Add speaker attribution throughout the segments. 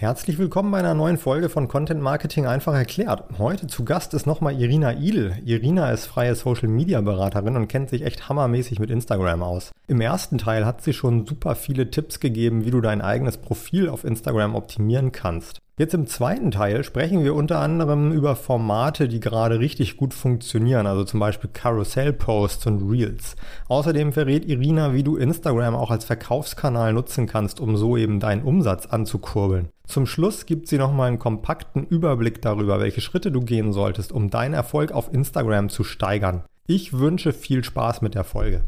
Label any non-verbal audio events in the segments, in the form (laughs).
Speaker 1: Herzlich willkommen bei einer neuen Folge von Content Marketing einfach erklärt. Heute zu Gast ist nochmal Irina Idel. Irina ist freie Social Media Beraterin und kennt sich echt hammermäßig mit Instagram aus. Im ersten Teil hat sie schon super viele Tipps gegeben, wie du dein eigenes Profil auf Instagram optimieren kannst. Jetzt im zweiten Teil sprechen wir unter anderem über Formate, die gerade richtig gut funktionieren, also zum Beispiel Carousel-Posts und Reels. Außerdem verrät Irina, wie du Instagram auch als Verkaufskanal nutzen kannst, um so eben deinen Umsatz anzukurbeln. Zum Schluss gibt sie nochmal einen kompakten Überblick darüber, welche Schritte du gehen solltest, um deinen Erfolg auf Instagram zu steigern. Ich wünsche viel Spaß mit der Folge.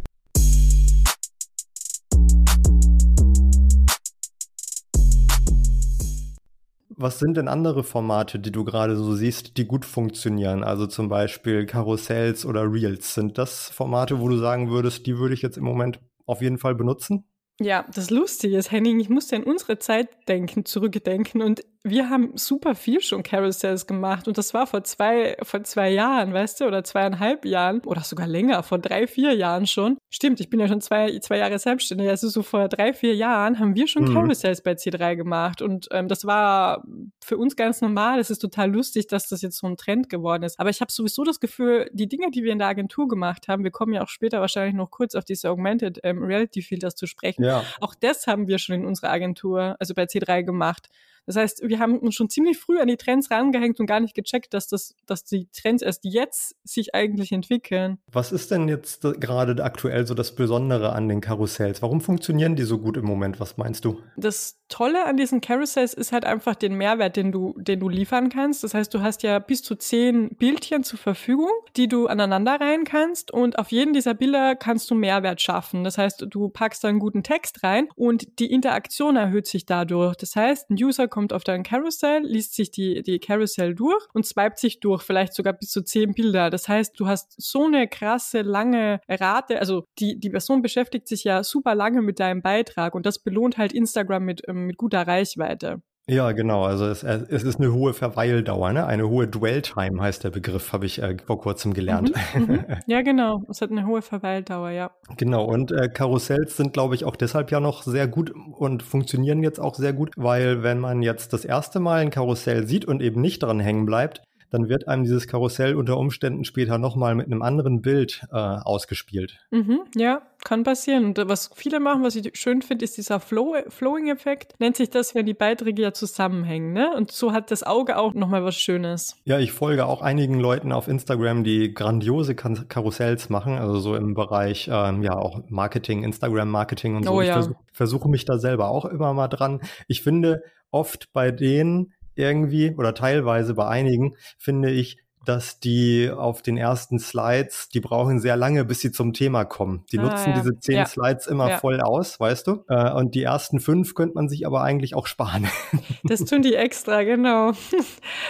Speaker 1: Was sind denn andere Formate, die du gerade so siehst, die gut funktionieren? Also zum Beispiel Karussells oder Reels. Sind das Formate, wo du sagen würdest, die würde ich jetzt im Moment auf jeden Fall benutzen?
Speaker 2: Ja, das Lustige ist, Henning, ich musste an unsere Zeit denken, zurückdenken und wir haben super viel schon Carousels gemacht und das war vor zwei, vor zwei Jahren, weißt du, oder zweieinhalb Jahren oder sogar länger, vor drei, vier Jahren schon. Stimmt, ich bin ja schon zwei, zwei Jahre selbstständig, also so vor drei, vier Jahren haben wir schon mhm. Carousels bei C3 gemacht und ähm, das war für uns ganz normal. Es ist total lustig, dass das jetzt so ein Trend geworden ist. Aber ich habe sowieso das Gefühl, die Dinge, die wir in der Agentur gemacht haben, wir kommen ja auch später wahrscheinlich noch kurz auf diese Augmented ähm, Reality Filters zu sprechen. Ja. Auch das haben wir schon in unserer Agentur, also bei C3 gemacht. Das heißt, wir haben uns schon ziemlich früh an die Trends rangehängt und gar nicht gecheckt, dass das, dass die Trends erst jetzt sich eigentlich entwickeln.
Speaker 1: Was ist denn jetzt gerade aktuell so das Besondere an den Karussells? Warum funktionieren die so gut im Moment? Was meinst du?
Speaker 2: Das Tolle an diesen Carousels ist halt einfach den Mehrwert, den du, den du liefern kannst. Das heißt, du hast ja bis zu zehn Bildchen zur Verfügung, die du aneinander rein kannst und auf jeden dieser Bilder kannst du Mehrwert schaffen. Das heißt, du packst da einen guten Text rein und die Interaktion erhöht sich dadurch. Das heißt, ein User kommt auf dein Carousel, liest sich die, die Carousel durch und swipet sich durch, vielleicht sogar bis zu zehn Bilder. Das heißt, du hast so eine krasse, lange Rate, also die, die Person beschäftigt sich ja super lange mit deinem Beitrag und das belohnt halt Instagram mit, ähm, mit guter Reichweite.
Speaker 1: Ja, genau. Also es, es ist eine hohe Verweildauer, ne? Eine hohe Dwell-Time heißt der Begriff, habe ich äh, vor kurzem gelernt.
Speaker 2: Mhm, mhm. Ja, genau. Es hat eine hohe Verweildauer, ja.
Speaker 1: Genau. Und äh, Karussells sind, glaube ich, auch deshalb ja noch sehr gut und funktionieren jetzt auch sehr gut, weil wenn man jetzt das erste Mal ein Karussell sieht und eben nicht dran hängen bleibt, dann wird einem dieses Karussell unter Umständen später nochmal mit einem anderen Bild äh, ausgespielt.
Speaker 2: Mhm, ja, kann passieren. Und was viele machen, was ich schön finde, ist dieser Flow Flowing-Effekt. Nennt sich das, wenn die Beiträge ja zusammenhängen. Ne? Und so hat das Auge auch nochmal was Schönes.
Speaker 1: Ja, ich folge auch einigen Leuten auf Instagram, die grandiose Kar Karussells machen. Also so im Bereich, ähm, ja, auch Marketing, Instagram-Marketing und so. Oh, ja. Ich versuche versuch mich da selber auch immer mal dran. Ich finde oft bei denen, irgendwie oder teilweise bei einigen finde ich, dass die auf den ersten Slides, die brauchen sehr lange, bis sie zum Thema kommen. Die ah, nutzen ja. diese zehn ja. Slides immer ja. voll aus, weißt du? Äh, und die ersten fünf könnte man sich aber eigentlich auch sparen. (laughs)
Speaker 2: Das tun die extra, genau.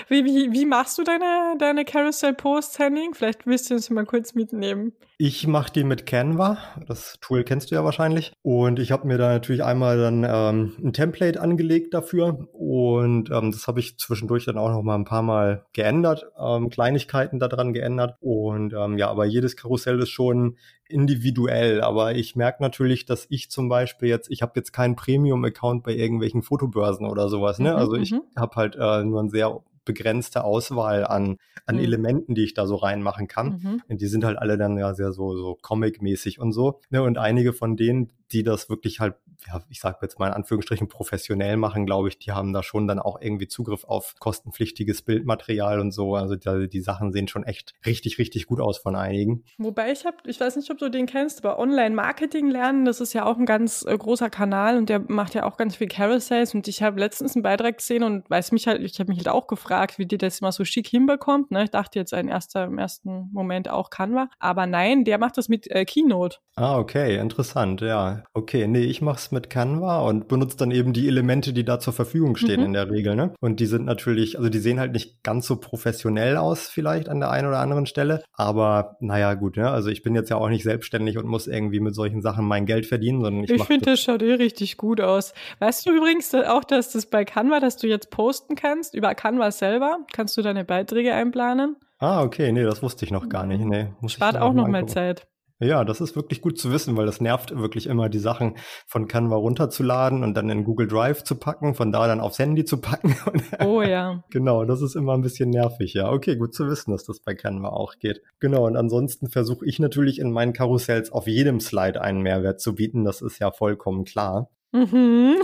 Speaker 2: Wie, wie, wie machst du deine, deine Carousel-Posts, Henning? Vielleicht willst du uns mal kurz mitnehmen.
Speaker 1: Ich mache die mit Canva. Das Tool kennst du ja wahrscheinlich. Und ich habe mir da natürlich einmal dann ähm, ein Template angelegt dafür. Und ähm, das habe ich zwischendurch dann auch noch mal ein paar Mal geändert. Ähm, Kleinigkeiten daran geändert. Und ähm, ja, aber jedes Karussell ist schon individuell. Aber ich merke natürlich, dass ich zum Beispiel jetzt, ich habe jetzt keinen Premium-Account bei irgendwelchen Fotobörsen oder sowas. Ne? Mhm, also ich mhm. habe halt äh, nur ein sehr begrenzte Auswahl an, an mhm. Elementen, die ich da so reinmachen kann. Mhm. Und die sind halt alle dann ja sehr so, so Comic-mäßig und so. Ne? Und einige von denen, die das wirklich halt, ja, ich sage jetzt mal in Anführungsstrichen professionell machen, glaube ich, die haben da schon dann auch irgendwie Zugriff auf kostenpflichtiges Bildmaterial und so. Also die, die Sachen sehen schon echt richtig, richtig gut aus von einigen.
Speaker 2: Wobei ich habe, ich weiß nicht, ob du den kennst, aber Online-Marketing lernen, das ist ja auch ein ganz äh, großer Kanal und der macht ja auch ganz viel Carousels und ich habe letztens einen Beitrag gesehen und weiß mich halt, ich habe mich halt auch gefragt, wie die das mal so schick hinbekommt. Ne? Ich dachte jetzt ein erster, im ersten Moment auch Canva, aber nein, der macht das mit äh, Keynote.
Speaker 1: Ah, okay, interessant, ja. Okay, nee, ich mache es mit Canva und benutze dann eben die Elemente, die da zur Verfügung stehen mhm. in der Regel. Ne? Und die sind natürlich, also die sehen halt nicht ganz so professionell aus vielleicht an der einen oder anderen Stelle. Aber naja, gut, ne? also ich bin jetzt ja auch nicht selbstständig und muss irgendwie mit solchen Sachen mein Geld verdienen, sondern ich
Speaker 2: Ich finde, das schaut eh richtig gut aus. Weißt du übrigens auch, dass das bei Canva, dass du jetzt posten kannst, über Canva selber, kannst du deine Beiträge einplanen?
Speaker 1: Ah, okay, nee, das wusste ich noch gar nicht. Nee,
Speaker 2: muss Spart auch noch mal Zeit.
Speaker 1: Ja, das ist wirklich gut zu wissen, weil das nervt wirklich immer, die Sachen von Canva runterzuladen und dann in Google Drive zu packen, von da dann aufs Handy zu packen. (laughs)
Speaker 2: Oh ja.
Speaker 1: genau, das ist immer ein bisschen nervig, ja. Okay, gut zu wissen, dass das bei Canva auch geht. Genau, und ansonsten versuche ich natürlich in meinen Karussells auf jedem Slide einen Mehrwert zu bieten. Das ist ja vollkommen klar.
Speaker 2: Mhm.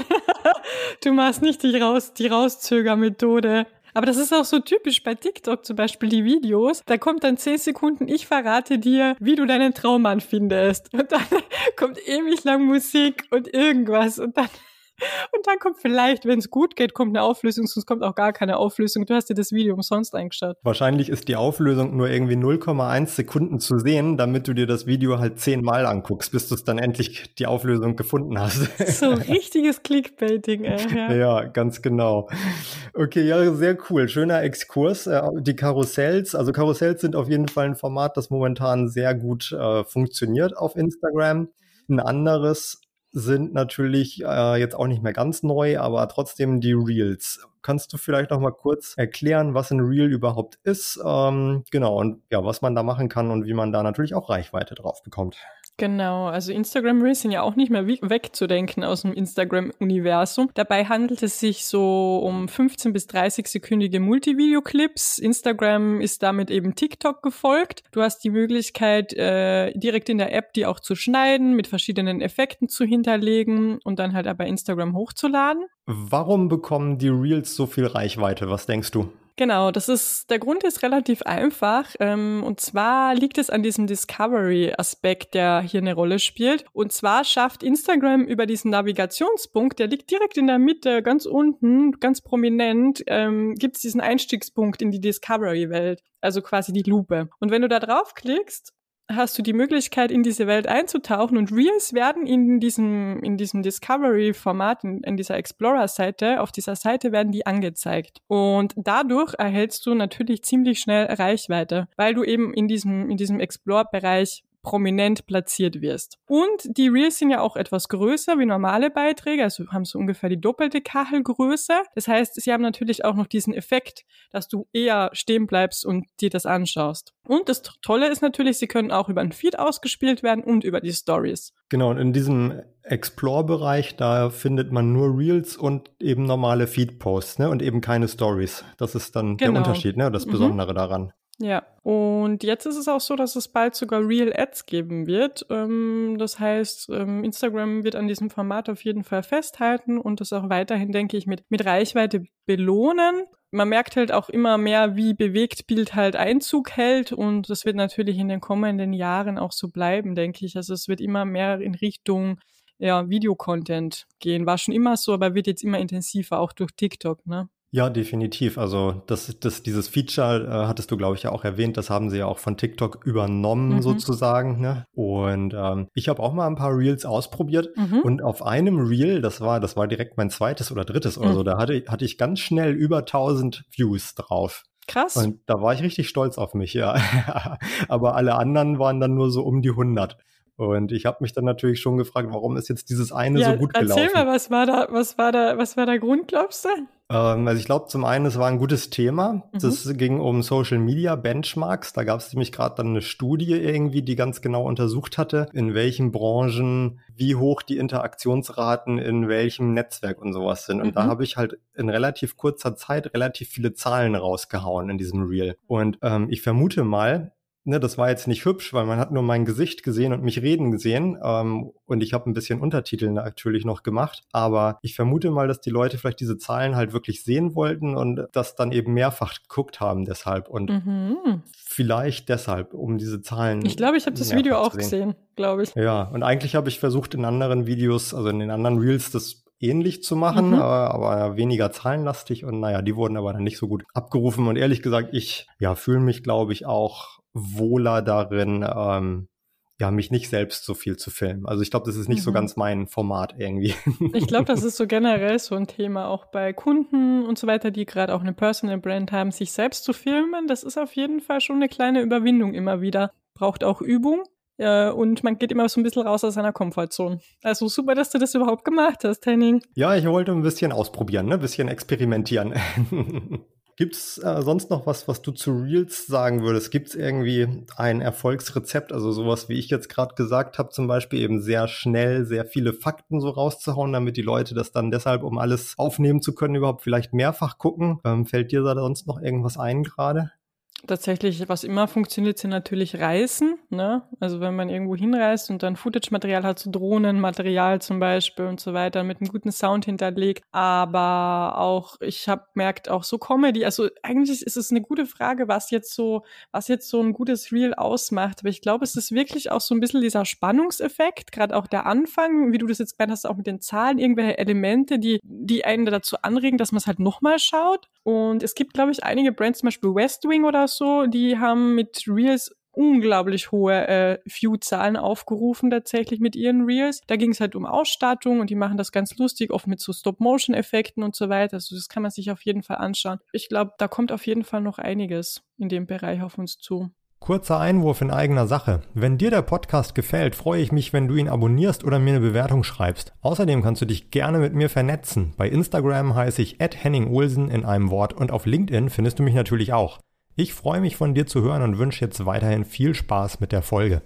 Speaker 2: (laughs) du machst nicht die, Raus die Rauszögermethode. Aber das ist auch so typisch bei TikTok zum Beispiel die Videos. Da kommt dann zehn Sekunden, ich verrate dir, wie du deinen Traummann findest. Und dann (laughs) kommt ewig lang Musik und irgendwas. Und dann und dann kommt vielleicht, wenn es gut geht, kommt eine Auflösung, sonst kommt auch gar keine Auflösung. Du hast dir das Video umsonst eingeschaut.
Speaker 1: Wahrscheinlich ist die Auflösung nur irgendwie 0,1 Sekunden zu sehen, damit du dir das Video halt zehnmal anguckst, bis du es dann endlich die Auflösung gefunden hast.
Speaker 2: So (laughs) richtiges Clickbaiting, ey.
Speaker 1: Ja. ja, ganz genau. Okay, ja, sehr cool. Schöner Exkurs. Äh, die Karussells, also Karussells sind auf jeden Fall ein Format, das momentan sehr gut äh, funktioniert auf Instagram. Ein anderes sind natürlich äh, jetzt auch nicht mehr ganz neu, aber trotzdem die Reels. Kannst du vielleicht noch mal kurz erklären, was ein Reel überhaupt ist? Ähm, genau, und ja, was man da machen kann und wie man da natürlich auch Reichweite drauf bekommt.
Speaker 2: Genau, also Instagram Reels sind ja auch nicht mehr wegzudenken aus dem Instagram-Universum. Dabei handelt es sich so um 15 bis 30 sekündige Multivideo-Clips. Instagram ist damit eben TikTok gefolgt. Du hast die Möglichkeit, äh, direkt in der App die auch zu schneiden, mit verschiedenen Effekten zu hinterlegen und dann halt aber Instagram hochzuladen.
Speaker 1: Warum bekommen die Reels so viel Reichweite? Was denkst du?
Speaker 2: Genau, das ist, der Grund ist relativ einfach. Ähm, und zwar liegt es an diesem Discovery-Aspekt, der hier eine Rolle spielt. Und zwar schafft Instagram über diesen Navigationspunkt, der liegt direkt in der Mitte, ganz unten, ganz prominent, ähm, gibt es diesen Einstiegspunkt in die Discovery-Welt. Also quasi die Lupe. Und wenn du da draufklickst, hast du die Möglichkeit, in diese Welt einzutauchen und Reels werden in diesem, in diesem Discovery-Format, in, in, dieser Explorer-Seite, auf dieser Seite werden die angezeigt. Und dadurch erhältst du natürlich ziemlich schnell Reichweite, weil du eben in diesem, in diesem Explore-Bereich prominent platziert wirst. Und die Reels sind ja auch etwas größer wie normale Beiträge, also haben so ungefähr die doppelte Kachelgröße. Das heißt, sie haben natürlich auch noch diesen Effekt, dass du eher stehen bleibst und dir das anschaust. Und das Tolle ist natürlich, sie können auch über einen Feed ausgespielt werden und über die Stories.
Speaker 1: Genau, und in diesem Explore-Bereich, da findet man nur Reels und eben normale Feed-Posts, ne? Und eben keine Stories. Das ist dann genau. der Unterschied, ne? Das mhm. Besondere mhm. daran.
Speaker 2: Ja, und jetzt ist es auch so, dass es bald sogar Real Ads geben wird. Ähm, das heißt, ähm, Instagram wird an diesem Format auf jeden Fall festhalten und das auch weiterhin, denke ich, mit, mit Reichweite belohnen. Man merkt halt auch immer mehr, wie bewegt Bild halt Einzug hält und das wird natürlich in den kommenden Jahren auch so bleiben, denke ich. Also es wird immer mehr in Richtung ja, Videocontent gehen. War schon immer so, aber wird jetzt immer intensiver, auch durch TikTok, ne?
Speaker 1: Ja, definitiv. Also das, das, dieses Feature äh, hattest du, glaube ich, ja auch erwähnt. Das haben sie ja auch von TikTok übernommen mhm. sozusagen. Ne? Und ähm, ich habe auch mal ein paar Reels ausprobiert mhm. und auf einem Reel, das war, das war direkt mein zweites oder drittes mhm. oder so, da hatte, hatte ich ganz schnell über 1000 Views drauf.
Speaker 2: Krass.
Speaker 1: Und da war ich richtig stolz auf mich, ja. (laughs) Aber alle anderen waren dann nur so um die 100. Und ich habe mich dann natürlich schon gefragt, warum ist jetzt dieses eine ja, so gut gelaufen?
Speaker 2: Erzähl mal, was war da, was war da, was war der Grund, glaubst du?
Speaker 1: Ähm, also ich glaube, zum einen, es war ein gutes Thema. Mhm. Das ging um Social Media Benchmarks. Da gab es nämlich gerade dann eine Studie irgendwie, die ganz genau untersucht hatte, in welchen Branchen wie hoch die Interaktionsraten in welchem Netzwerk und sowas sind. Und mhm. da habe ich halt in relativ kurzer Zeit relativ viele Zahlen rausgehauen in diesem Reel. Und ähm, ich vermute mal, ne, das war jetzt nicht hübsch, weil man hat nur mein Gesicht gesehen und mich reden gesehen. Ähm, und ich habe ein bisschen Untertitel natürlich noch gemacht. Aber ich vermute mal, dass die Leute vielleicht diese Zahlen halt wirklich sehen wollten und das dann eben mehrfach geguckt haben deshalb. Und mhm. vielleicht deshalb, um diese Zahlen.
Speaker 2: Ich glaube, ich habe das Video auch gesehen, glaube ich.
Speaker 1: Ja, und eigentlich habe ich versucht, in anderen Videos, also in den anderen Reels, das ähnlich zu machen, mhm. aber, aber, weniger zahlenlastig und naja, die wurden aber dann nicht so gut abgerufen und ehrlich gesagt, ich ja fühle mich, glaube ich, auch wohler darin, ähm, ja, mich nicht selbst so viel zu filmen. Also ich glaube, das ist nicht mhm. so ganz mein Format irgendwie.
Speaker 2: Ich glaube, das ist so (laughs) generell so ein Thema auch bei Kunden und so weiter, die gerade auch eine Personal Brand haben, sich selbst zu filmen. Das ist auf jeden Fall schon eine kleine Überwindung immer wieder. Braucht auch Übung. Ja, und man geht immer so ein bisschen raus aus seiner Komfortzone. Also super, dass du das überhaupt gemacht hast, Henning.
Speaker 1: Ja, ich wollte ein bisschen ausprobieren, ne? ein bisschen experimentieren. (laughs) Gibt es äh, sonst noch was, was du zu Reels sagen würdest? Gibt es irgendwie ein Erfolgsrezept, also sowas, wie ich jetzt gerade gesagt habe, zum Beispiel eben sehr schnell, sehr viele Fakten so rauszuhauen, damit die Leute das dann deshalb, um alles aufnehmen zu können, überhaupt vielleicht mehrfach gucken? Ähm, fällt dir da sonst noch irgendwas ein gerade?
Speaker 2: Tatsächlich, was immer funktioniert, sind natürlich Reisen. Ne? Also wenn man irgendwo hinreist und dann Footage-Material hat, so Drohnenmaterial zum Beispiel und so weiter, mit einem guten Sound hinterlegt. Aber auch, ich habe merkt auch so Comedy. Also eigentlich ist es eine gute Frage, was jetzt so, was jetzt so ein gutes Reel ausmacht. Aber ich glaube, es ist wirklich auch so ein bisschen dieser Spannungseffekt, gerade auch der Anfang, wie du das jetzt gemeint hast, auch mit den Zahlen, irgendwelche Elemente, die, die einen dazu anregen, dass man es halt nochmal schaut. Und es gibt, glaube ich, einige Brands, zum Beispiel West Wing oder so, die haben mit Reels unglaublich hohe äh, View-Zahlen aufgerufen tatsächlich mit ihren Reels. Da ging es halt um Ausstattung und die machen das ganz lustig, oft mit so Stop-Motion-Effekten und so weiter. Also das kann man sich auf jeden Fall anschauen. Ich glaube, da kommt auf jeden Fall noch einiges in dem Bereich auf uns zu.
Speaker 1: Kurzer Einwurf in eigener Sache. Wenn dir der Podcast gefällt, freue ich mich, wenn du ihn abonnierst oder mir eine Bewertung schreibst. Außerdem kannst du dich gerne mit mir vernetzen. Bei Instagram heiße ich Henning Olsen in einem Wort und auf LinkedIn findest du mich natürlich auch. Ich freue mich von dir zu hören und wünsche jetzt weiterhin viel Spaß mit der Folge.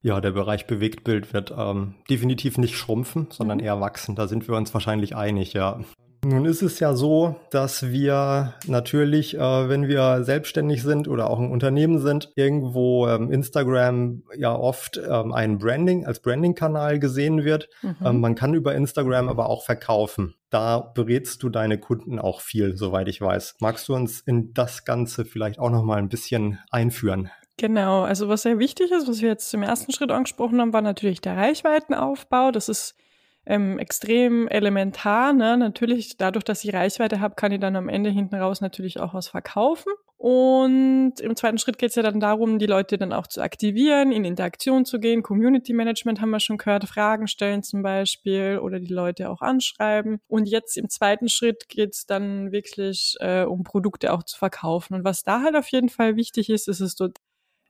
Speaker 1: Ja, der Bereich Bewegtbild wird ähm, definitiv nicht schrumpfen, sondern mhm. eher wachsen. Da sind wir uns wahrscheinlich einig, ja. Nun ist es ja so, dass wir natürlich, äh, wenn wir selbstständig sind oder auch ein Unternehmen sind, irgendwo ähm, Instagram ja oft ähm, ein Branding als Branding-Kanal gesehen wird. Mhm. Ähm, man kann über Instagram aber auch verkaufen. Da berätst du deine Kunden auch viel, soweit ich weiß. Magst du uns in das Ganze vielleicht auch noch mal ein bisschen einführen?
Speaker 2: Genau, also was sehr wichtig ist, was wir jetzt im ersten Schritt angesprochen haben, war natürlich der Reichweitenaufbau. Das ist ähm, extrem elementar. Ne? Natürlich, dadurch, dass ich Reichweite habe, kann ich dann am Ende hinten raus natürlich auch was verkaufen. Und im zweiten Schritt geht es ja dann darum, die Leute dann auch zu aktivieren, in Interaktion zu gehen. Community Management haben wir schon gehört, Fragen stellen zum Beispiel oder die Leute auch anschreiben. Und jetzt im zweiten Schritt geht es dann wirklich äh, um Produkte auch zu verkaufen. Und was da halt auf jeden Fall wichtig ist, ist es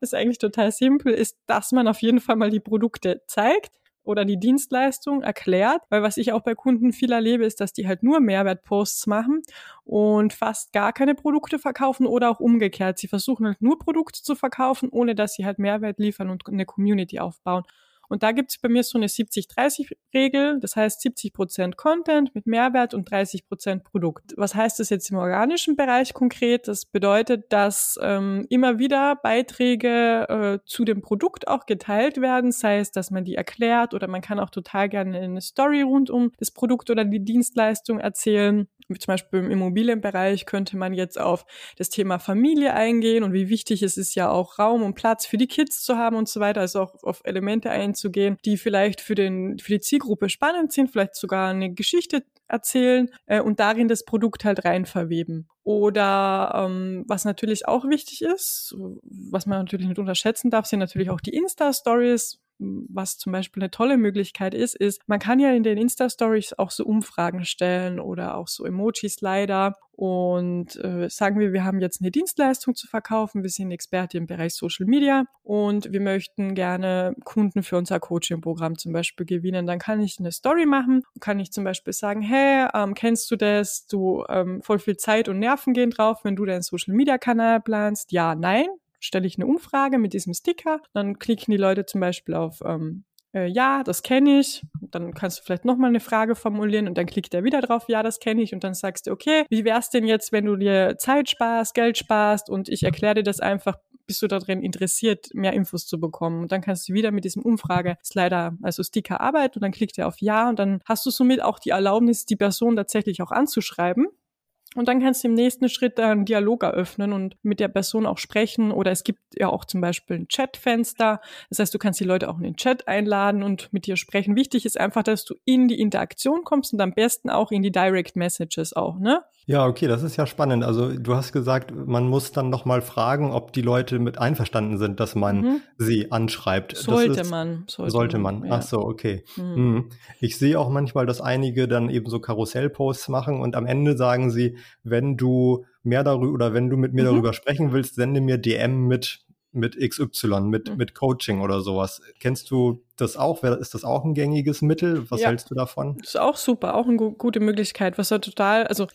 Speaker 2: ist eigentlich total simpel, ist, dass man auf jeden Fall mal die Produkte zeigt oder die Dienstleistung erklärt, weil was ich auch bei Kunden viel erlebe, ist, dass die halt nur Mehrwertposts machen und fast gar keine Produkte verkaufen oder auch umgekehrt. Sie versuchen halt nur Produkte zu verkaufen, ohne dass sie halt Mehrwert liefern und eine Community aufbauen. Und da gibt es bei mir so eine 70-30-Regel, das heißt 70 Prozent Content mit Mehrwert und 30 Prozent Produkt. Was heißt das jetzt im organischen Bereich konkret? Das bedeutet, dass ähm, immer wieder Beiträge äh, zu dem Produkt auch geteilt werden, sei es, dass man die erklärt oder man kann auch total gerne eine Story rund um das Produkt oder die Dienstleistung erzählen. Zum Beispiel im Immobilienbereich könnte man jetzt auf das Thema Familie eingehen und wie wichtig es ist ja auch Raum und Platz für die Kids zu haben und so weiter, also auch auf Elemente einzugehen, die vielleicht für den für die Zielgruppe spannend sind, vielleicht sogar eine Geschichte erzählen äh, und darin das Produkt halt rein verweben. Oder ähm, was natürlich auch wichtig ist, was man natürlich nicht unterschätzen darf, sind natürlich auch die Insta-Stories was zum Beispiel eine tolle Möglichkeit ist, ist, man kann ja in den Insta-Stories auch so Umfragen stellen oder auch so Emoji-Slider und äh, sagen wir, wir haben jetzt eine Dienstleistung zu verkaufen, wir sind Experte im Bereich Social Media und wir möchten gerne Kunden für unser Coaching-Programm zum Beispiel gewinnen. Dann kann ich eine Story machen, kann ich zum Beispiel sagen, hey, ähm, kennst du das? Du ähm, voll viel Zeit und Nerven gehen drauf, wenn du deinen Social-Media-Kanal planst. Ja, nein, stelle ich eine Umfrage mit diesem Sticker, dann klicken die Leute zum Beispiel auf ähm, äh, ja, das kenne ich. Dann kannst du vielleicht nochmal eine Frage formulieren und dann klickt er wieder drauf, ja, das kenne ich. Und dann sagst du, okay, wie wär's denn jetzt, wenn du dir Zeit sparst, Geld sparst und ich erkläre dir das einfach, bist du darin interessiert, mehr Infos zu bekommen. Und dann kannst du wieder mit diesem Umfrage-Slider, also Sticker arbeiten und dann klickt er auf Ja und dann hast du somit auch die Erlaubnis, die Person tatsächlich auch anzuschreiben und dann kannst du im nächsten Schritt einen Dialog eröffnen und mit der Person auch sprechen. Oder es gibt ja auch zum Beispiel ein Chatfenster. Das heißt, du kannst die Leute auch in den Chat einladen und mit dir sprechen. Wichtig ist einfach, dass du in die Interaktion kommst und am besten auch in die Direct Messages auch, ne?
Speaker 1: Ja, okay, das ist ja spannend. Also du hast gesagt, man muss dann noch mal fragen, ob die Leute mit einverstanden sind, dass man mhm. sie anschreibt.
Speaker 2: Sollte
Speaker 1: ist,
Speaker 2: man.
Speaker 1: Sollte, sollte man. Ja. Ach so, okay. Mhm. Mhm. Ich sehe auch manchmal, dass einige dann eben so Karussellposts machen und am Ende sagen sie, wenn du mehr darüber oder wenn du mit mir mhm. darüber sprechen willst, sende mir DM mit mit XY, mit, mhm. mit Coaching oder sowas. Kennst du das auch? Ist das auch ein gängiges Mittel? Was ja. hältst du davon?
Speaker 2: Das ist auch super, auch eine gute Möglichkeit, was ja total, also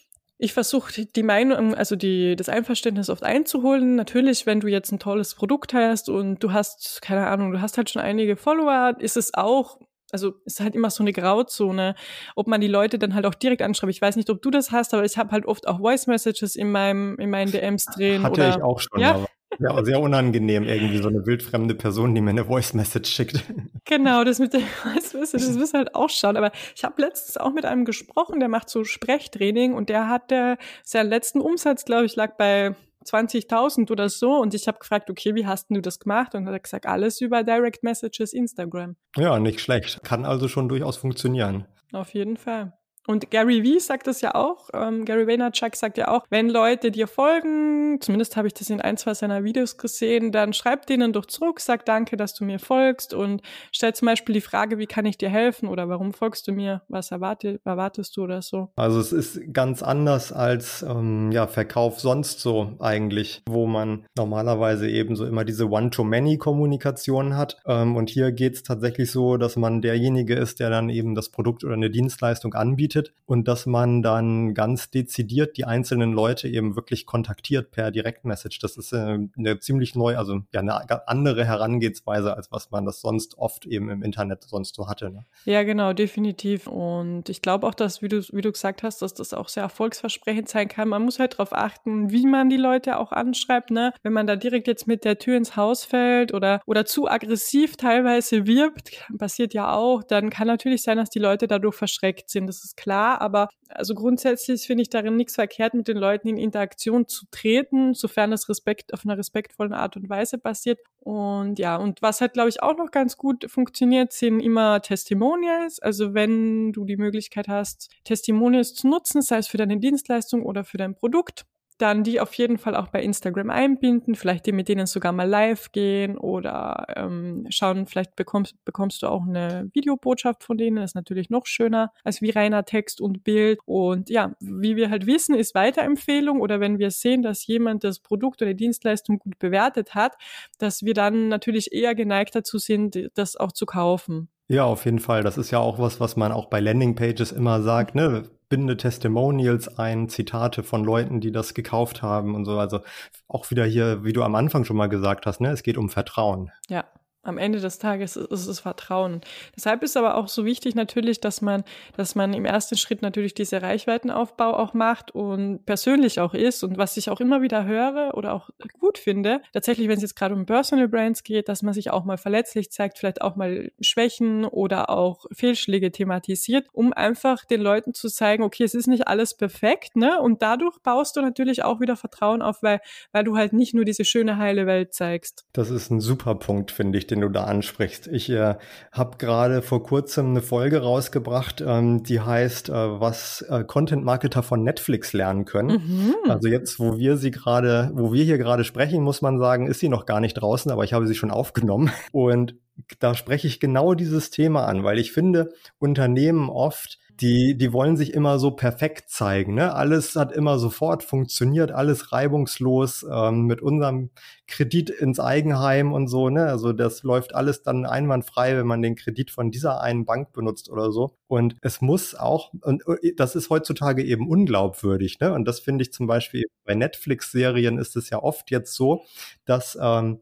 Speaker 2: Ich versuche die Meinung, also die, das Einverständnis oft einzuholen. Natürlich, wenn du jetzt ein tolles Produkt hast und du hast, keine Ahnung, du hast halt schon einige Follower, ist es auch also ist halt immer so eine Grauzone, ob man die Leute dann halt auch direkt anschreibt. Ich weiß nicht, ob du das hast, aber ich habe halt oft auch Voice Messages in meinem in meinen DMs drehen.
Speaker 1: Hatte
Speaker 2: oder,
Speaker 1: ich auch schon.
Speaker 2: Ja,
Speaker 1: Aber ja, sehr unangenehm irgendwie so eine wildfremde Person, die mir eine Voice Message schickt.
Speaker 2: Genau, das mit der (laughs) Voice Message, das (laughs) müssen halt auch schauen. Aber ich habe letztens auch mit einem gesprochen, der macht so Sprechtraining und der hatte seinen letzten Umsatz, glaube ich, lag bei 20.000 oder so und ich habe gefragt, okay, wie hast du das gemacht? Und er hat gesagt, alles über Direct Messages Instagram.
Speaker 1: Ja, nicht schlecht. Kann also schon durchaus funktionieren.
Speaker 2: Auf jeden Fall. Und Gary Vee sagt das ja auch, ähm, Gary Vaynerchuk sagt ja auch, wenn Leute dir folgen, zumindest habe ich das in ein, zwei seiner Videos gesehen, dann schreib denen doch zurück, sag danke, dass du mir folgst und stell zum Beispiel die Frage, wie kann ich dir helfen oder warum folgst du mir, was erwarte, erwartest du oder so.
Speaker 1: Also es ist ganz anders als ähm, ja, Verkauf sonst so eigentlich, wo man normalerweise eben so immer diese One-to-Many-Kommunikation hat. Ähm, und hier geht es tatsächlich so, dass man derjenige ist, der dann eben das Produkt oder eine Dienstleistung anbietet anbietet und dass man dann ganz dezidiert die einzelnen Leute eben wirklich kontaktiert per Direktmessage. Das ist äh, eine ziemlich neu, also ja eine andere Herangehensweise, als was man das sonst oft eben im Internet sonst so hatte. Ne?
Speaker 2: Ja, genau, definitiv. Und ich glaube auch, dass, wie du, wie du gesagt hast, dass das auch sehr erfolgsversprechend sein kann. Man muss halt darauf achten, wie man die Leute auch anschreibt. Ne? Wenn man da direkt jetzt mit der Tür ins Haus fällt oder, oder zu aggressiv teilweise wirbt, passiert ja auch, dann kann natürlich sein, dass die Leute dadurch verschreckt sind. Das ist klar, aber also grundsätzlich finde ich darin nichts verkehrt, mit den Leuten in Interaktion zu treten, sofern das Respekt auf einer respektvollen Art und Weise passiert. Und ja, und was halt, glaube ich, auch noch ganz gut funktioniert, sind immer Testimonials. Also wenn du die Möglichkeit hast, Testimonials zu nutzen, sei es für deine Dienstleistung oder für dein Produkt, dann die auf jeden Fall auch bei Instagram einbinden, vielleicht die mit denen sogar mal live gehen oder ähm, schauen, vielleicht bekommst, bekommst du auch eine Videobotschaft von denen, das ist natürlich noch schöner als wie reiner Text und Bild. Und ja, wie wir halt wissen, ist Weiterempfehlung oder wenn wir sehen, dass jemand das Produkt oder die Dienstleistung gut bewertet hat, dass wir dann natürlich eher geneigt dazu sind, das auch zu kaufen.
Speaker 1: Ja, auf jeden Fall. Das ist ja auch was, was man auch bei Landingpages immer sagt, ne? Binde Testimonials ein, Zitate von Leuten, die das gekauft haben und so. Also auch wieder hier, wie du am Anfang schon mal gesagt hast, ne, es geht um Vertrauen.
Speaker 2: Ja, am Ende des Tages ist es Vertrauen. Deshalb ist aber auch so wichtig natürlich, dass man, dass man im ersten Schritt natürlich diese Reichweitenaufbau auch macht und persönlich auch ist. Und was ich auch immer wieder höre oder auch gut finde, tatsächlich, wenn es jetzt gerade um Personal Brands geht, dass man sich auch mal verletzlich zeigt, vielleicht auch mal Schwächen oder auch Fehlschläge thematisiert, um einfach den Leuten zu zeigen, okay, es ist nicht alles perfekt, ne? Und dadurch baust du natürlich auch wieder Vertrauen auf, weil, weil du halt nicht nur diese schöne heile Welt zeigst.
Speaker 1: Das ist ein super Punkt, finde ich den du da ansprichst. Ich äh, habe gerade vor kurzem eine Folge rausgebracht, ähm, die heißt, äh, was äh, Content-Marketer von Netflix lernen können. Mhm. Also jetzt, wo wir sie gerade, wo wir hier gerade sprechen, muss man sagen, ist sie noch gar nicht draußen, aber ich habe sie schon aufgenommen. (laughs) Und da spreche ich genau dieses Thema an, weil ich finde, Unternehmen oft die, die wollen sich immer so perfekt zeigen. Ne? Alles hat immer sofort funktioniert, alles reibungslos ähm, mit unserem Kredit ins Eigenheim und so. Ne? Also das läuft alles dann einwandfrei, wenn man den Kredit von dieser einen Bank benutzt oder so. Und es muss auch, und äh, das ist heutzutage eben unglaubwürdig. Ne? Und das finde ich zum Beispiel bei Netflix-Serien ist es ja oft jetzt so, dass, ähm,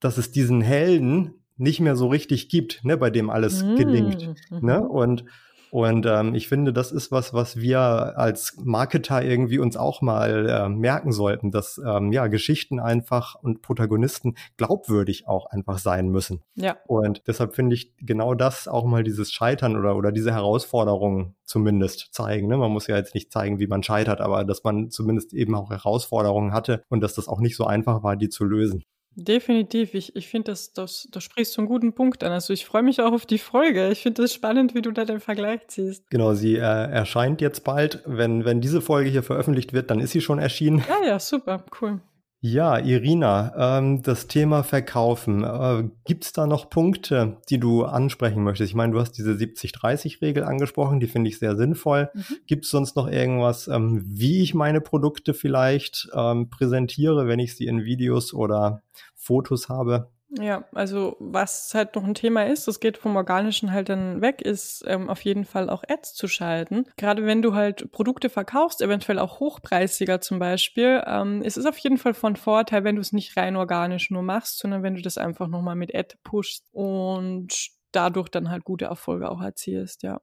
Speaker 1: dass es diesen Helden nicht mehr so richtig gibt, ne, bei dem alles mmh, gelingt. Ne? Und und ähm, ich finde, das ist was, was wir als Marketer irgendwie uns auch mal äh, merken sollten, dass ähm, ja Geschichten einfach und Protagonisten glaubwürdig auch einfach sein müssen.
Speaker 2: Ja.
Speaker 1: Und deshalb finde ich genau das auch mal dieses Scheitern oder oder diese Herausforderungen zumindest zeigen. Ne? Man muss ja jetzt nicht zeigen, wie man scheitert, aber dass man zumindest eben auch Herausforderungen hatte und dass das auch nicht so einfach war, die zu lösen.
Speaker 2: Definitiv. Ich, ich finde, das, das, das sprichst du einen guten Punkt an. Also ich freue mich auch auf die Folge. Ich finde es spannend, wie du da den Vergleich ziehst.
Speaker 1: Genau, sie äh, erscheint jetzt bald. Wenn, wenn diese Folge hier veröffentlicht wird, dann ist sie schon erschienen.
Speaker 2: Ja, ja, super, cool.
Speaker 1: Ja, Irina, ähm, das Thema Verkaufen. Äh, Gibt es da noch Punkte, die du ansprechen möchtest? Ich meine, du hast diese 70-30-Regel angesprochen, die finde ich sehr sinnvoll. Mhm. Gibt es sonst noch irgendwas, ähm, wie ich meine Produkte vielleicht ähm, präsentiere, wenn ich sie in Videos oder Fotos habe?
Speaker 2: Ja, also was halt noch ein Thema ist, das geht vom Organischen halt dann weg, ist ähm, auf jeden Fall auch Ads zu schalten. Gerade wenn du halt Produkte verkaufst, eventuell auch hochpreisiger zum Beispiel, ähm, es ist auf jeden Fall von Vorteil, wenn du es nicht rein organisch nur machst, sondern wenn du das einfach nochmal mit Ad pushst und dadurch dann halt gute Erfolge auch erzielst, ja.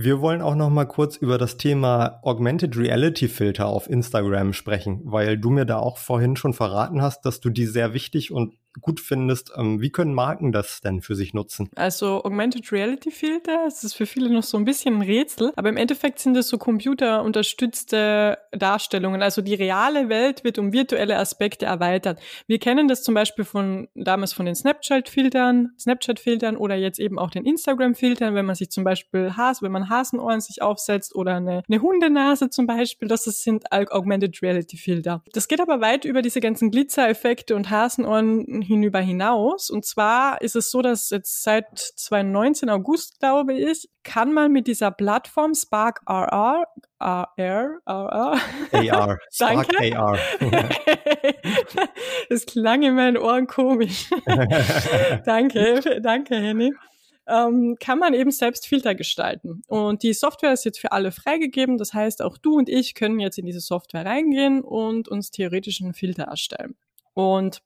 Speaker 1: Wir wollen auch noch mal kurz über das Thema Augmented Reality Filter auf Instagram sprechen, weil du mir da auch vorhin schon verraten hast, dass du die sehr wichtig und gut findest. Ähm, wie können Marken das denn für sich nutzen?
Speaker 2: Also Augmented Reality Filter, es ist für viele noch so ein bisschen ein Rätsel, aber im Endeffekt sind es so computerunterstützte Darstellungen. Also die reale Welt wird um virtuelle Aspekte erweitert. Wir kennen das zum Beispiel von damals von den Snapchat-Filtern, Snapchat-Filtern oder jetzt eben auch den Instagram-Filtern, wenn man sich zum Beispiel Has, wenn man Hasenohren sich aufsetzt oder eine, eine Hundenase zum Beispiel, das sind Augmented Reality Filter. Das geht aber weit über diese ganzen Glitzer-Effekte und Hasenohren hinüber hinaus. Und zwar ist es so, dass jetzt seit 2019 August, glaube ich, kann man mit dieser Plattform Spark RR, RR, RR,
Speaker 1: AR, (laughs) Spark
Speaker 2: Danke.
Speaker 1: AR. (laughs)
Speaker 2: das klang in meinen Ohren komisch. (laughs) danke, danke, Henny ähm, kann man eben selbst Filter gestalten. Und die Software ist jetzt für alle freigegeben. Das heißt, auch du und ich können jetzt in diese Software reingehen und uns theoretisch einen Filter erstellen. Und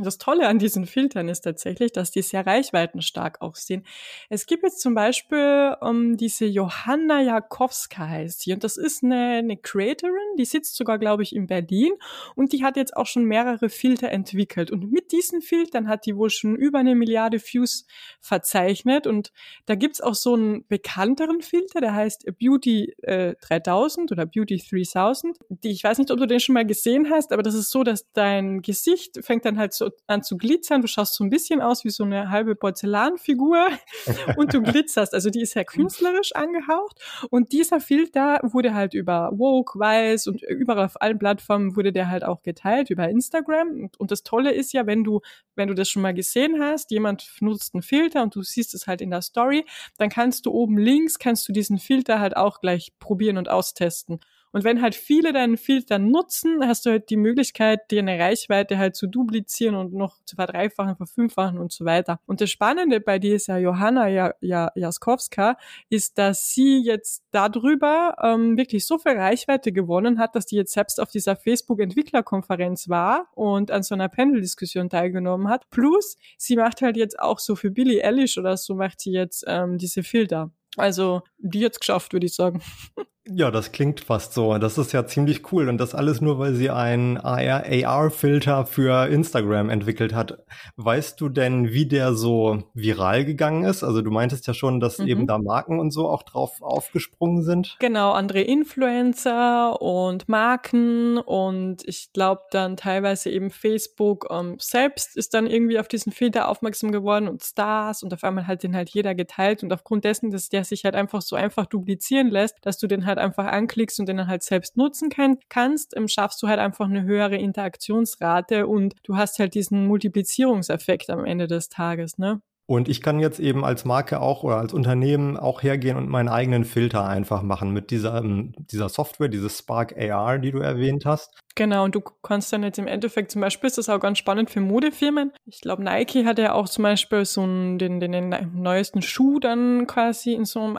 Speaker 2: das Tolle an diesen Filtern ist tatsächlich, dass die sehr reichweitenstark auch sind. Es gibt jetzt zum Beispiel um, ähm, diese Johanna Jakowska heißt sie und das ist eine, eine Creatorin, die sitzt sogar, glaube ich, in Berlin und die hat jetzt auch schon mehrere Filter entwickelt und mit diesen Filtern hat die wohl schon über eine Milliarde Views verzeichnet und da gibt's auch so einen bekannteren Filter, der heißt Beauty äh, 3000 oder Beauty 3000. Die, ich weiß nicht, ob du den schon mal gesehen hast, aber das ist so, dass dein Gesicht fängt dann halt so an zu glitzern. Du schaust so ein bisschen aus wie so eine halbe Porzellanfigur (laughs) und du glitzerst. Also die ist sehr künstlerisch angehaucht. Und dieser Filter wurde halt über Vogue, Weiß und überall auf allen Plattformen wurde der halt auch geteilt über Instagram. Und das Tolle ist ja, wenn du, wenn du das schon mal gesehen hast, jemand nutzt einen Filter und du siehst es halt in der Story, dann kannst du oben links, kannst du diesen Filter halt auch gleich probieren und austesten. Und wenn halt viele deinen Filter nutzen, hast du halt die Möglichkeit, dir eine Reichweite halt zu duplizieren und noch zu verdreifachen, verfünffachen und so weiter. Und das Spannende bei dieser Johanna Jaskowska ist, dass sie jetzt darüber ähm, wirklich so viel Reichweite gewonnen hat, dass die jetzt selbst auf dieser Facebook-Entwicklerkonferenz war und an so einer Panel-Diskussion teilgenommen hat. Plus, sie macht halt jetzt auch so für Billie Eilish oder so macht sie jetzt ähm, diese Filter. Also, die jetzt geschafft, würde ich sagen. (laughs)
Speaker 1: Ja, das klingt fast so. Das ist ja ziemlich cool. Und das alles nur, weil sie einen AR-Filter für Instagram entwickelt hat. Weißt du denn, wie der so viral gegangen ist? Also du meintest ja schon, dass mhm. eben da Marken und so auch drauf aufgesprungen sind.
Speaker 2: Genau, andere Influencer und Marken und ich glaube dann teilweise eben Facebook ähm, selbst ist dann irgendwie auf diesen Filter aufmerksam geworden und Stars und auf einmal hat den halt jeder geteilt und aufgrund dessen, dass der sich halt einfach so einfach duplizieren lässt, dass du den halt einfach anklickst und den dann halt selbst nutzen kann, kannst, ähm, schaffst du halt einfach eine höhere Interaktionsrate und du hast halt diesen Multiplizierungseffekt am Ende des Tages, ne?
Speaker 1: Und ich kann jetzt eben als Marke auch oder als Unternehmen auch hergehen und meinen eigenen Filter einfach machen mit dieser, ähm, dieser Software, dieses Spark AR, die du erwähnt hast.
Speaker 2: Genau, und du kannst dann jetzt im Endeffekt zum Beispiel, ist das auch ganz spannend für Modefirmen. Ich glaube, Nike hat ja auch zum Beispiel so einen, den, den, den neuesten Schuh dann quasi in so einem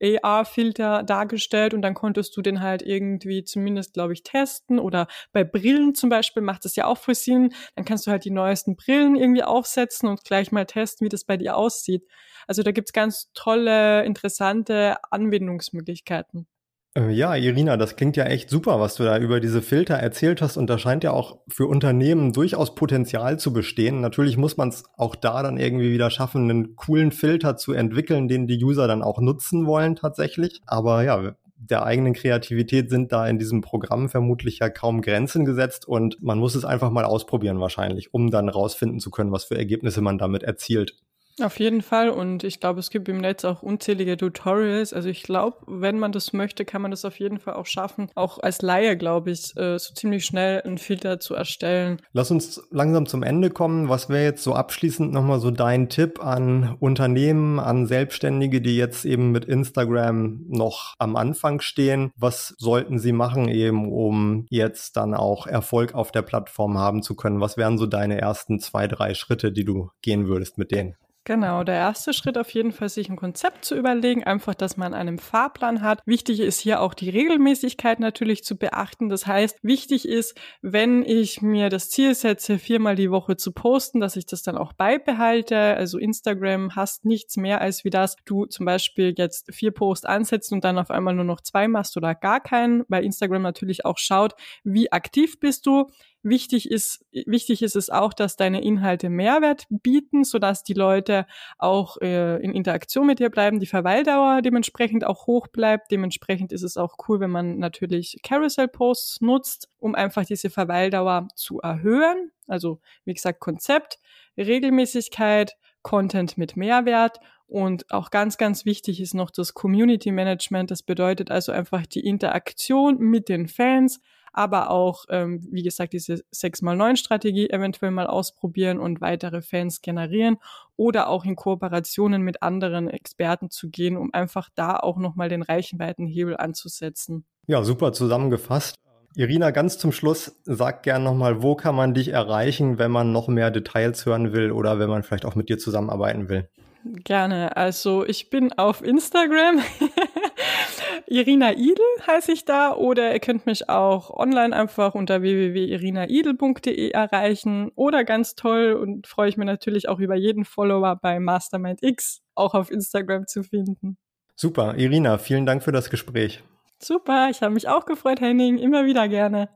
Speaker 2: AR-Filter dargestellt und dann konntest du den halt irgendwie zumindest, glaube ich, testen oder bei Brillen zum Beispiel macht es ja auch für Sinn. Dann kannst du halt die neuesten Brillen irgendwie aufsetzen und gleich mal testen, wie das bei dir aussieht. Also da gibt's ganz tolle, interessante Anwendungsmöglichkeiten.
Speaker 1: Äh, ja, Irina, das klingt ja echt super, was du da über diese Filter erzählt hast. Und da scheint ja auch für Unternehmen durchaus Potenzial zu bestehen. Natürlich muss man es auch da dann irgendwie wieder schaffen, einen coolen Filter zu entwickeln, den die User dann auch nutzen wollen tatsächlich. Aber ja, der eigenen Kreativität sind da in diesem Programm vermutlich ja kaum Grenzen gesetzt und man muss es einfach mal ausprobieren wahrscheinlich, um dann rausfinden zu können, was für Ergebnisse man damit erzielt.
Speaker 2: Auf jeden Fall und ich glaube, es gibt im Netz auch unzählige Tutorials. Also ich glaube, wenn man das möchte, kann man das auf jeden Fall auch schaffen, auch als Laie, glaube ich, äh, so ziemlich schnell einen Filter zu erstellen.
Speaker 1: Lass uns langsam zum Ende kommen. Was wäre jetzt so abschließend nochmal so dein Tipp an Unternehmen, an Selbstständige, die jetzt eben mit Instagram noch am Anfang stehen? Was sollten sie machen eben, um jetzt dann auch Erfolg auf der Plattform haben zu können? Was wären so deine ersten zwei, drei Schritte, die du gehen würdest mit denen?
Speaker 2: Genau, der erste Schritt auf jeden Fall, sich ein Konzept zu überlegen, einfach, dass man einen Fahrplan hat. Wichtig ist hier auch die Regelmäßigkeit natürlich zu beachten. Das heißt, wichtig ist, wenn ich mir das Ziel setze, viermal die Woche zu posten, dass ich das dann auch beibehalte. Also Instagram hast nichts mehr als wie das, du zum Beispiel jetzt vier Posts ansetzt und dann auf einmal nur noch zwei machst oder gar keinen, weil Instagram natürlich auch schaut, wie aktiv bist du. Wichtig ist, wichtig ist es auch, dass deine Inhalte Mehrwert bieten, sodass die Leute auch äh, in Interaktion mit dir bleiben, die Verweildauer dementsprechend auch hoch bleibt. Dementsprechend ist es auch cool, wenn man natürlich Carousel-Posts nutzt, um einfach diese Verweildauer zu erhöhen. Also, wie gesagt, Konzept, Regelmäßigkeit, Content mit Mehrwert und auch ganz, ganz wichtig ist noch das Community Management. Das bedeutet also einfach die Interaktion mit den Fans, aber auch, ähm, wie gesagt, diese 6x9-Strategie eventuell mal ausprobieren und weitere Fans generieren oder auch in Kooperationen mit anderen Experten zu gehen, um einfach da auch nochmal den Reichenweitenhebel anzusetzen.
Speaker 1: Ja, super zusammengefasst. Irina, ganz zum Schluss, sag gern nochmal, wo kann man dich erreichen, wenn man noch mehr Details hören will oder wenn man vielleicht auch mit dir zusammenarbeiten will?
Speaker 2: Gerne. Also ich bin auf Instagram. (laughs) Irina Idel heiße ich da oder ihr könnt mich auch online einfach unter www.irinaidel.de erreichen oder ganz toll und freue ich mich natürlich auch über jeden Follower bei Mastermind X auch auf Instagram zu finden.
Speaker 1: Super, Irina, vielen Dank für das Gespräch.
Speaker 2: Super, ich habe mich auch gefreut, Henning, immer wieder gerne.